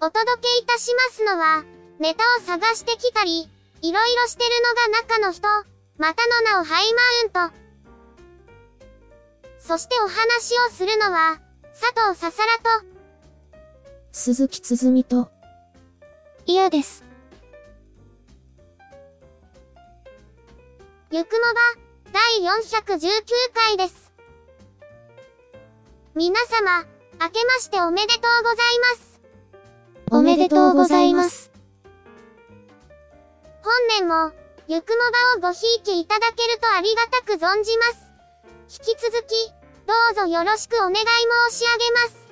お届けいたしますのは、ネタを探してきたり、いろいろしてるのが中の人、またの名をハイマウント。そしてお話をするのは、佐藤ささらと、鈴木つづみと、嫌です。ゆくもば、第419回です。皆様、明けましておめでとうございます。おめでとうございます。本年も、ゆくもばをごひいきいただけるとありがたく存じます。引き続き、どうぞよろしくお願い申し上げます。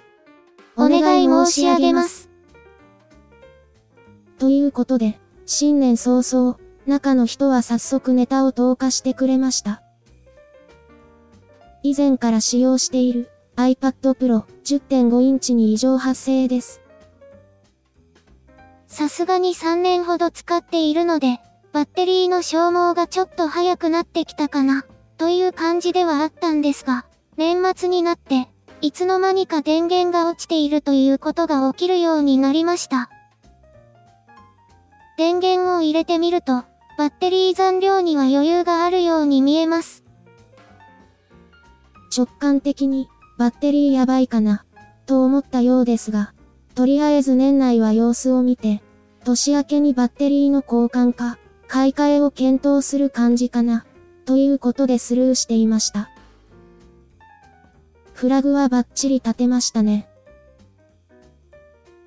お願い申し上げます。ということで、新年早々、中の人は早速ネタを投下してくれました。以前から使用している iPad Pro 10.5インチに異常発生です。さすがに3年ほど使っているので、バッテリーの消耗がちょっと早くなってきたかな、という感じではあったんですが、年末になって、いつの間にか電源が落ちているということが起きるようになりました。電源を入れてみると、バッテリー残量には余裕があるように見えます。直感的に、バッテリーやばいかな、と思ったようですが、とりあえず年内は様子を見て、年明けにバッテリーの交換か、買い替えを検討する感じかな、ということでスルーしていました。フラグはバッチリ立てましたね。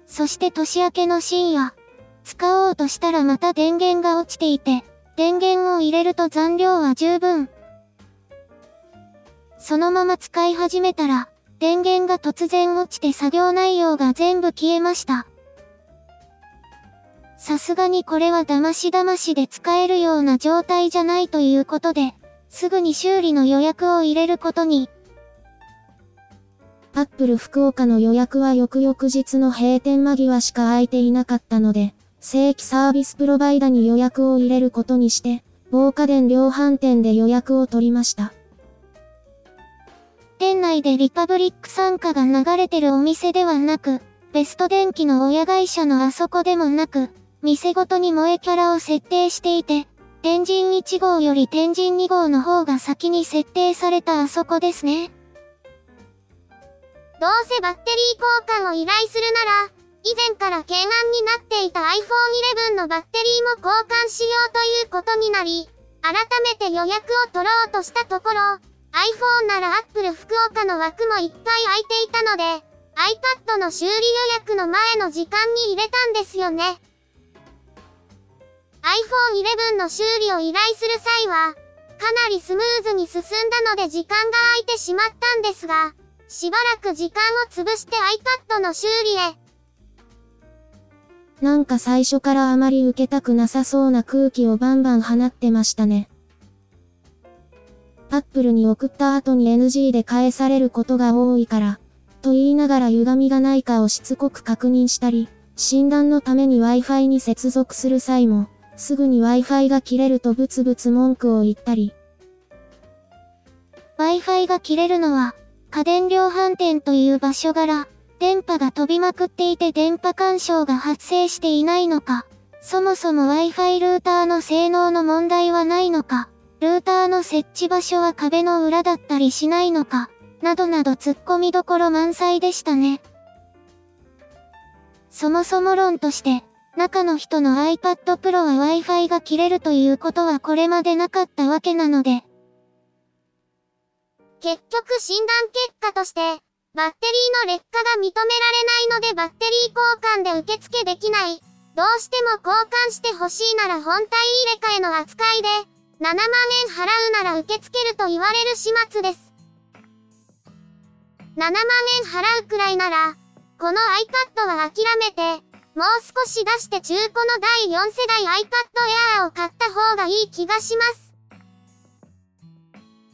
そして年明けの深夜、使おうとしたらまた電源が落ちていて、電源を入れると残量は十分。そのまま使い始めたら、電源が突然落ちて作業内容が全部消えました。さすがにこれは騙し騙しで使えるような状態じゃないということで、すぐに修理の予約を入れることに。アップル福岡の予約は翌々日の閉店間際しか空いていなかったので、正規サービスプロバイダに予約を入れることにして、防火電量販店で予約を取りました。店内でリパブリック参加が流れてるお店ではなく、ベスト電機の親会社のあそこでもなく、店ごとに萌えキャラを設定していて、天神1号より天神2号の方が先に設定されたあそこですね。どうせバッテリー交換を依頼するなら、以前から懸案になっていた iPhone 11のバッテリーも交換しようということになり、改めて予約を取ろうとしたところ、iPhone なら Apple 福岡の枠もいっぱい空いていたので、iPad の修理予約の前の時間に入れたんですよね。iPhone 11の修理を依頼する際は、かなりスムーズに進んだので時間が空いてしまったんですが、しばらく時間を潰して iPad の修理へ。なんか最初からあまり受けたくなさそうな空気をバンバン放ってましたね。アップルに送った後に NG で返されることが多いから、と言いながら歪みがないかをしつこく確認したり、診断のために Wi-Fi に接続する際も、すぐに Wi-Fi が切れるとブツブツ文句を言ったり。Wi-Fi が切れるのは、家電量販店という場所柄、電波が飛びまくっていて電波干渉が発生していないのか、そもそも Wi-Fi ルーターの性能の問題はないのか、ルーターの設置場所は壁の裏だったりしないのか、などなど突っ込みどころ満載でしたね。そもそも論として、中の人の iPad Pro は Wi-Fi が切れるということはこれまでなかったわけなので、結局診断結果として、バッテリーの劣化が認められないのでバッテリー交換で受付できない。どうしても交換してほしいなら本体入れ替えの扱いで、7万円払うなら受け付けると言われる始末です。7万円払うくらいなら、この iPad は諦めて、もう少し出して中古の第4世代 iPad Air を買った方がいい気がします。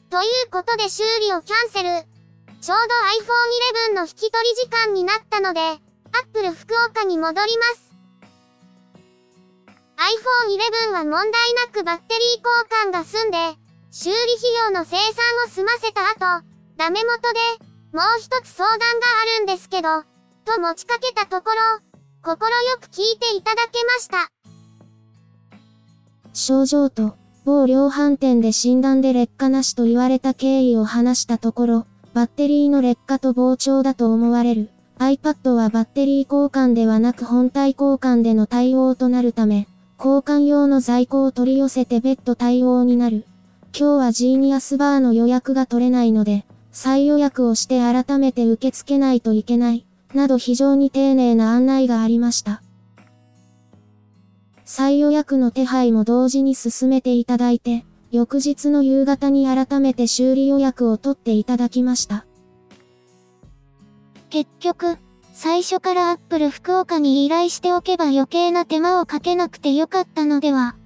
ということで修理をキャンセル。ちょうど iPhone 11の引き取り時間になったので、Apple 福岡に戻ります。iPhone 11は問題なくバッテリー交換が済んで、修理費用の生産を済ませた後、ダメ元で、もう一つ相談があるんですけど、と持ちかけたところ、心よく聞いていただけました。症状と、某量販店で診断で劣化なしと言われた経緯を話したところ、バッテリーの劣化と膨張だと思われる。iPad はバッテリー交換ではなく本体交換での対応となるため、交換用の在庫を取り寄せて別途対応になる。今日はジーニアスバーの予約が取れないので、再予約をして改めて受け付けないといけない、など非常に丁寧な案内がありました。再予約の手配も同時に進めていただいて、翌日の夕方に改めて修理予約を取っていただきました。結局、最初からアップル福岡に依頼しておけば余計な手間をかけなくてよかったのでは？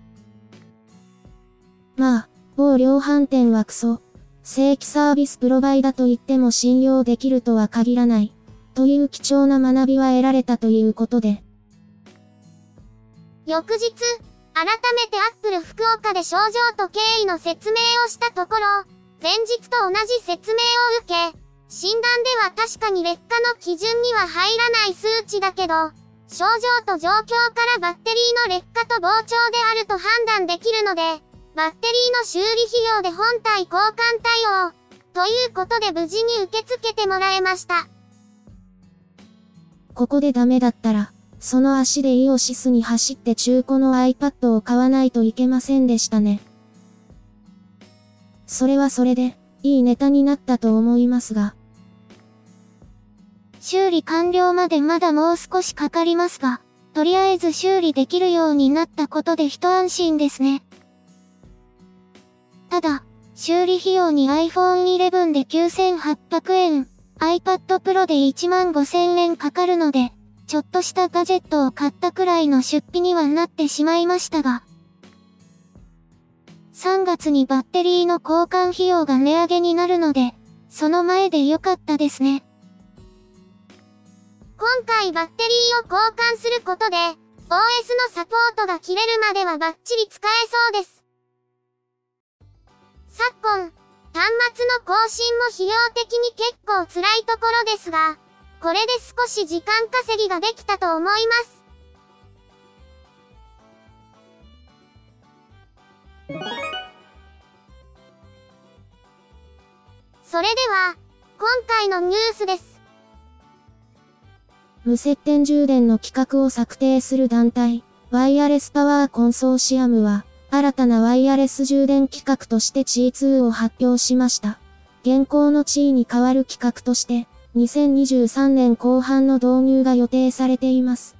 まあ、某量販店はクソ。正規サービスプロバイダと言っても信用できるとは限らない。という貴重な学びは得られたということで。翌日、改めてアップル福岡で症状と経緯の説明をしたところ、前日と同じ説明を受け、診断では確かに劣化の基準には入らない数値だけど、症状と状況からバッテリーの劣化と膨張であると判断できるので、バッテリーの修理費用で本体交換対応、ということで無事に受け付けてもらえました。ここでダメだったら、その足でイオシスに走って中古の iPad を買わないといけませんでしたね。それはそれで、いいネタになったと思いますが。修理完了までまだもう少しかかりますが、とりあえず修理できるようになったことで一安心ですね。ただ、修理費用に iPhone 11で9800円、iPad Pro で1万5000円かかるので、ちょっとしたガジェットを買ったくらいの出費にはなってしまいましたが、3月にバッテリーの交換費用が値上げになるので、その前で良かったですね。今回バッテリーを交換することで、OS のサポートが切れるまではバッチリ使えそうです。昨今、端末の更新も費用的に結構辛いところですが、これで少し時間稼ぎができたと思います。それでは、今回のニュースです。無接点充電の規格を策定する団体、 Wireless Power Consortium は、新たなワイヤレス充電規格として C2 を発表しました。現行の地位に代わる規格として、2023年後半の導入が予定されています。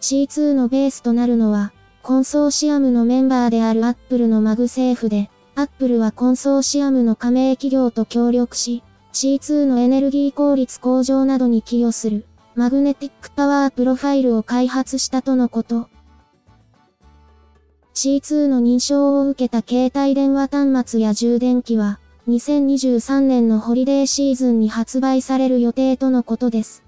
C2 のベースとなるのは、コンソーシアムのメンバーである Apple の MagSafe で、Apple はコンソーシアムの加盟企業と協力し、C2 のエネルギー効率向上などに寄与する、 Magnetic Power Profile を開発したとのこと。C2 の認証を受けた携帯電話端末や充電器は、2023年のホリデーシーズンに発売される予定とのことです。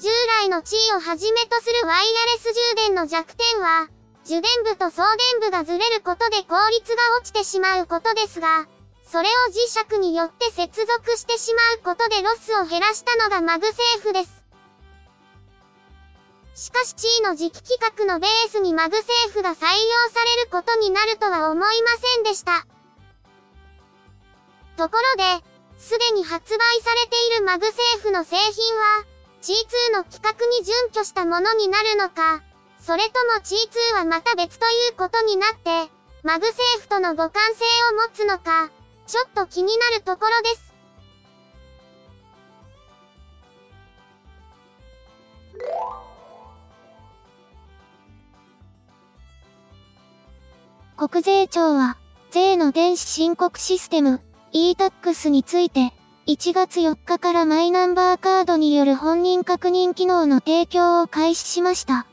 従来の地位をはじめとするワイヤレス充電の弱点は、受電部と送電部がずれることで効率が落ちてしまうことですが、それを磁石によって接続してしまうことでロスを減らしたのが MagSafe です。しかし Qi の次期規格のベースに MagSafe が採用されることになるとは思いませんでした。ところで、すでに発売されている MagSafe の製品は、G2 の規格に準拠したものになるのか、それとも G2 はまた別ということになって、 MagSafe との互換性を持つのか、ちょっと気になるところです。国税庁は、税の電子申告システム、e-tax について、1月4日からマイナンバーカードによる本人確認機能の提供を開始しました。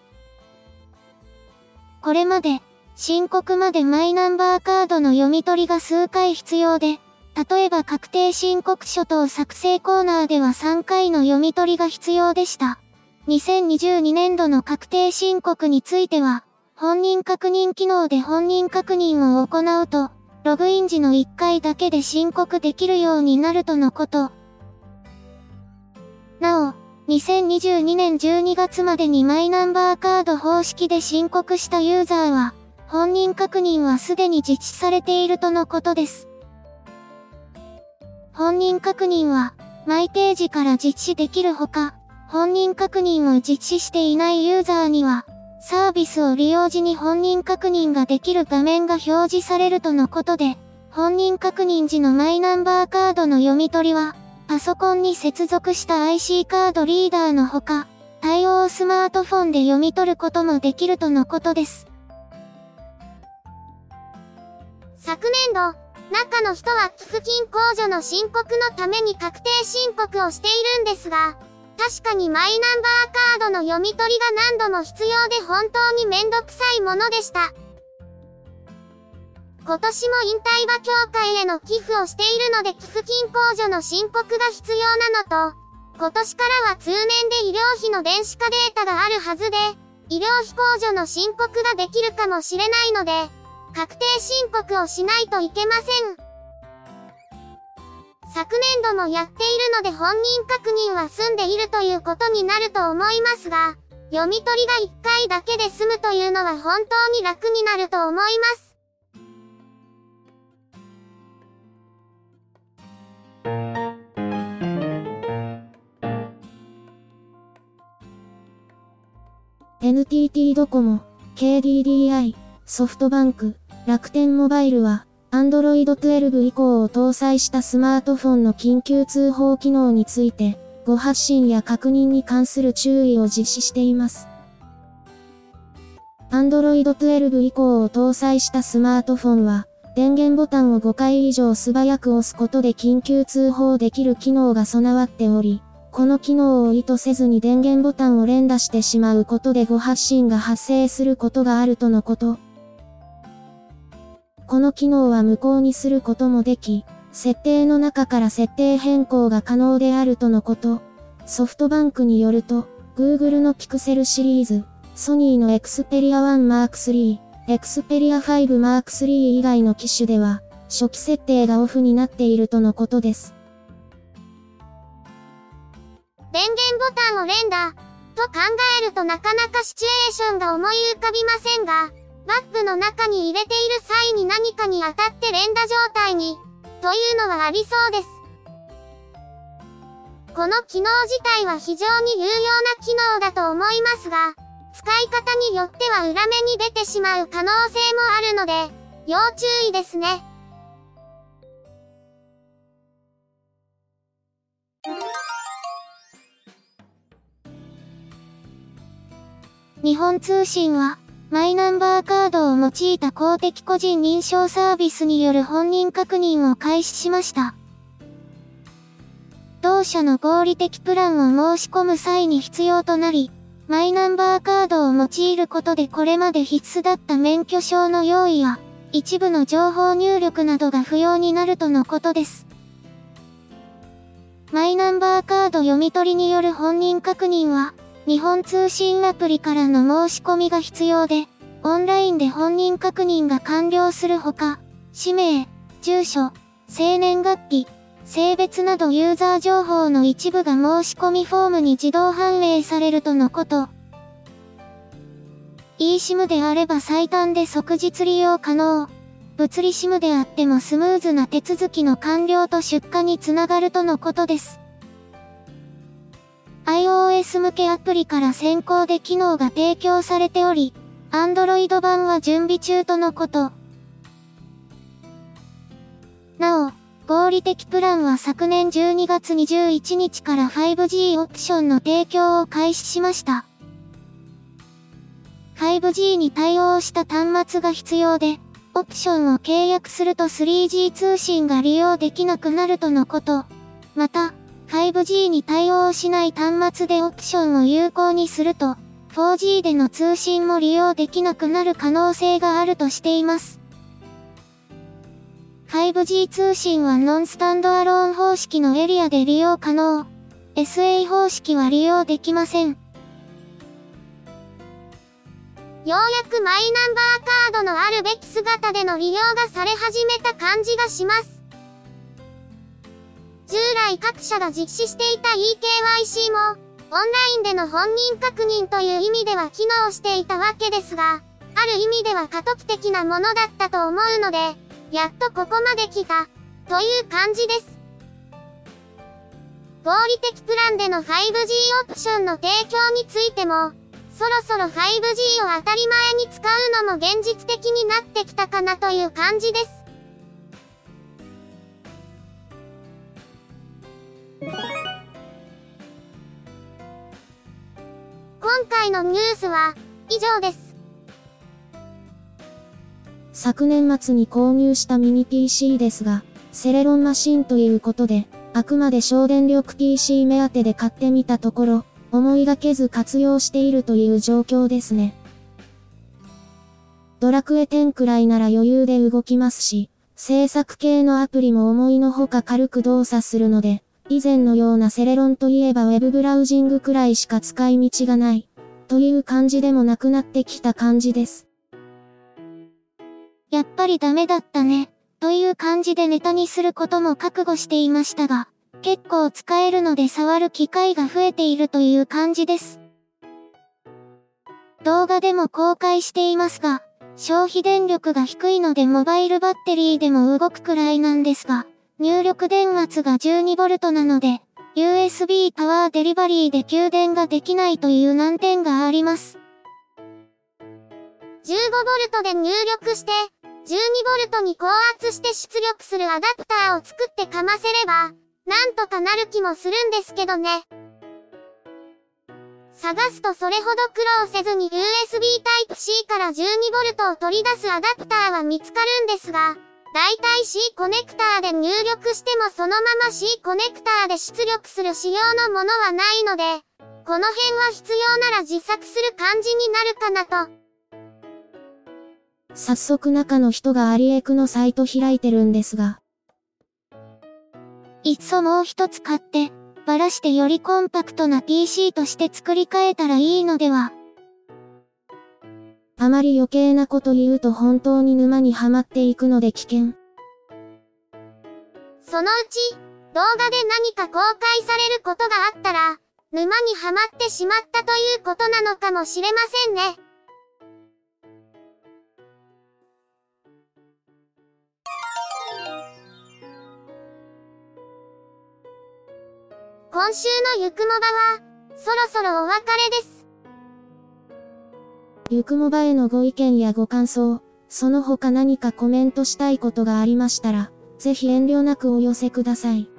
これまで、申告までマイナンバーカードの読み取りが数回必要で、例えば確定申告書等作成コーナーでは3回の読み取りが必要でした。2022年度の確定申告については、本人確認機能で本人確認を行うと、ログイン時の1回だけで申告できるようになるとのこと。なお、2022年12月までにマイナンバーカード方式で申告したユーザーは、本人確認はすでに実施されているとのことです。本人確認は、マイページから実施できるほか、本人確認を実施していないユーザーには、サービスを利用時に本人確認ができる画面が表示されるとのことで、本人確認時のマイナンバーカードの読み取りは、パソコンに接続した IC カードリーダーのほか、対応スマートフォンで読み取ることもできるとのことです。昨年度、中の人は寄付金控除の申告のために確定申告をしているんですが、確かにマイナンバーカードの読み取りが何度も必要で本当にめんどくさいものでした。今年も引退馬協会への寄付をしているので寄付金控除の申告が必要なのと、今年からは通年で医療費の電子化データがあるはずで、医療費控除の申告ができるかもしれないので、確定申告をしないといけません。昨年度もやっているので本人確認は済んでいるということになると思いますが、読み取りが1回だけで済むというのは本当に楽になると思います。NTT ドコモ、KDDI、ソフトバンク、楽天モバイルは、Android 12以降を搭載したスマートフォンの緊急通報機能について、ご発信や確認に関する注意を実施しています。Android 12以降を搭載したスマートフォンは、電源ボタンを5回以上素早く押すことで緊急通報できる機能が備わっており、この機能を意図せずに電源ボタンを連打してしまうことで誤発信が発生することがあるとのこと。この機能は無効にすることもでき、設定の中から設定変更が可能であるとのこと。ソフトバンクによると、Google の Pixel シリーズ、ソニーの Xperia 1 Mark III、Xperia 5 Mark III 以外の機種では、初期設定がオフになっているとのことです。電源ボタンを連打と考えるとなかなかシチュエーションが思い浮かびませんが、バッグの中に入れている際に何かに当たって連打状態に、というのはありそうです。この機能自体は非常に有用な機能だと思いますが、使い方によっては裏目に出てしまう可能性もあるので、要注意ですね。日本通信は、マイナンバーカードを用いた公的個人認証サービスによる本人確認を開始しました。同社の合理的プランを申し込む際に必要となり、マイナンバーカードを用いることでこれまで必須だった免許証の用意や、一部の情報入力などが不要になるとのことです。マイナンバーカード読み取りによる本人確認は、日本通信アプリからの申し込みが必要で、オンラインで本人確認が完了するほか、氏名、住所、生年月日、性別などユーザー情報の一部が申し込みフォームに自動反映されるとのこと。eSIM であれば最短で即日利用可能。物理 SIM であってもスムーズな手続きの完了と出荷につながるとのことです。iOS 向けアプリから先行で機能が提供されており、Android 版は準備中とのこと。なお、合理的プランは昨年12月21日から 5G オプションの提供を開始しました。5G に対応した端末が必要で、オプションを契約すると 3G 通信が利用できなくなるとのこと。また、5G に対応しない端末でオプションを有効にすると、4G での通信も利用できなくなる可能性があるとしています。5G 通信はノンスタンドアローン方式のエリアで利用可能。SA 方式は利用できません。ようやくマイナンバーカードのあるべき姿での利用がされ始めた感じがします。従来各社が実施していた eKYC も、オンラインでの本人確認という意味では機能していたわけですが、ある意味では過渡期的なものだったと思うので、やっとここまで来た、という感じです。合理的プランでの 5G オプションの提供についても、そろそろ 5G を当たり前に使うのも現実的になってきたかなという感じです。今回のニュースは以上です。昨年末に購入したミニ PC ですが、セレロンマシンということで、あくまで省電力 PC 目当てで買ってみたところ、思いがけず活用しているという状況ですね。ドラクエ10くらいなら余裕で動きますし、制作系のアプリも思いのほか軽く動作するので、以前のようなセレロンといえば Web ブラウジングくらいしか使い道がない、という感じでもなくなってきた感じです。やっぱりダメだったね、という感じでネタにすることも覚悟していましたが、結構使えるので触る機会が増えているという感じです。動画でも公開していますが、消費電力が低いのでモバイルバッテリーでも動くくらいなんですが、入力電圧が 12V なので、USB パワーデリバリーで給電ができないという難点があります。15V で入力して、12V に高圧して出力するアダプターを作ってかませれば、なんとかなる気もするんですけどね。探すとそれほど苦労せずに USB Type-C から 12V を取り出すアダプターは見つかるんですが、だいたい C コネクターで入力してもそのまま C コネクターで出力する仕様のものはないので、この辺は必要なら自作する感じになるかなと。早速中の人がアリエクのサイト開いてるんですが。いっそもう一つ買って、ばらしてよりコンパクトな PC として作り変えたらいいのでは？あまり余計なこと言うと本当に沼にはまっていくので危険。そのうち、動画で何か公開されることがあったら、沼にはまってしまったということなのかもしれませんね。今週のゆくもばは、そろそろお別れです。ゆくもばへのご意見やご感想、その他何かコメントしたいことがありましたら、ぜひ遠慮なくお寄せください。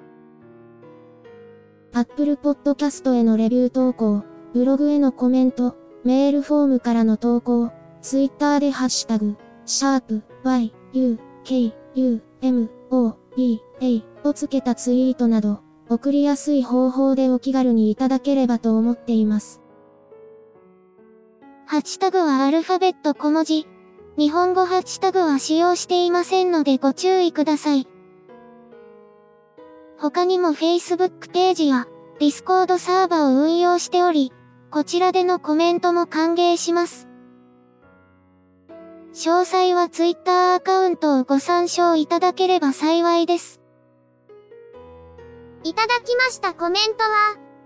Apple Podcast へのレビュー投稿、ブログへのコメント、メールフォームからの投稿、Twitter でハッシュタグ、シャープ y, u, k, u, m, o, b, a をつけたツイートなど、送りやすい方法でお気軽にいただければと思っています。ハッシュタグはアルファベット小文字。日本語ハッシュタグは使用していませんのでご注意ください。他にも Facebook ページや Discord サーバを運用しており、こちらでのコメントも歓迎します。詳細は Twitter アカウントをご参照いただければ幸いです。いただきましたコメントは、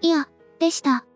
いや、でした。